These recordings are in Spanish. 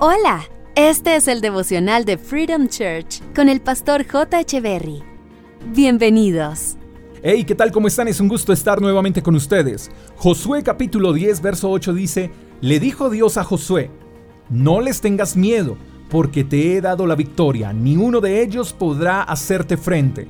Hola, este es el devocional de Freedom Church con el pastor J. Echeverry. Bienvenidos. Hey, ¿qué tal? ¿Cómo están? Es un gusto estar nuevamente con ustedes. Josué capítulo 10, verso 8 dice, Le dijo Dios a Josué, No les tengas miedo, porque te he dado la victoria, ni uno de ellos podrá hacerte frente.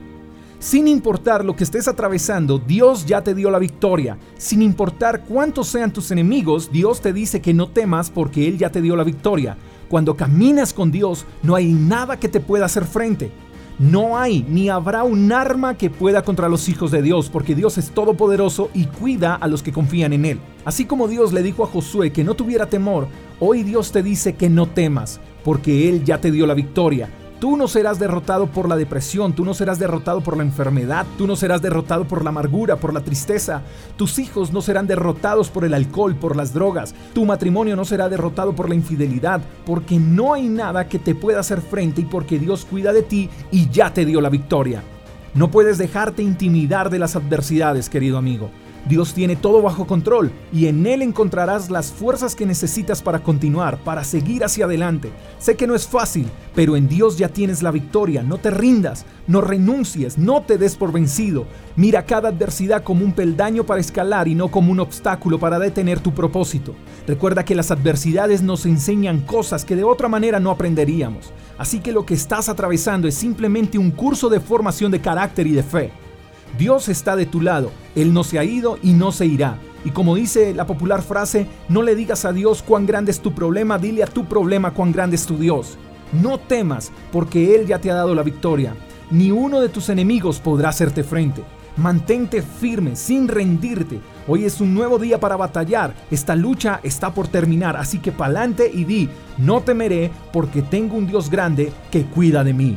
Sin importar lo que estés atravesando, Dios ya te dio la victoria. Sin importar cuántos sean tus enemigos, Dios te dice que no temas porque Él ya te dio la victoria. Cuando caminas con Dios, no hay nada que te pueda hacer frente. No hay ni habrá un arma que pueda contra los hijos de Dios, porque Dios es todopoderoso y cuida a los que confían en Él. Así como Dios le dijo a Josué que no tuviera temor, hoy Dios te dice que no temas, porque Él ya te dio la victoria. Tú no serás derrotado por la depresión, tú no serás derrotado por la enfermedad, tú no serás derrotado por la amargura, por la tristeza. Tus hijos no serán derrotados por el alcohol, por las drogas. Tu matrimonio no será derrotado por la infidelidad, porque no hay nada que te pueda hacer frente y porque Dios cuida de ti y ya te dio la victoria. No puedes dejarte intimidar de las adversidades, querido amigo. Dios tiene todo bajo control y en Él encontrarás las fuerzas que necesitas para continuar, para seguir hacia adelante. Sé que no es fácil, pero en Dios ya tienes la victoria. No te rindas, no renuncies, no te des por vencido. Mira cada adversidad como un peldaño para escalar y no como un obstáculo para detener tu propósito. Recuerda que las adversidades nos enseñan cosas que de otra manera no aprenderíamos. Así que lo que estás atravesando es simplemente un curso de formación de carácter y de fe. Dios está de tu lado, Él no se ha ido y no se irá. Y como dice la popular frase, no le digas a Dios cuán grande es tu problema, dile a tu problema cuán grande es tu Dios. No temas, porque Él ya te ha dado la victoria. Ni uno de tus enemigos podrá hacerte frente. Mantente firme, sin rendirte. Hoy es un nuevo día para batallar. Esta lucha está por terminar, así que pa'lante y di, no temeré porque tengo un Dios grande que cuida de mí.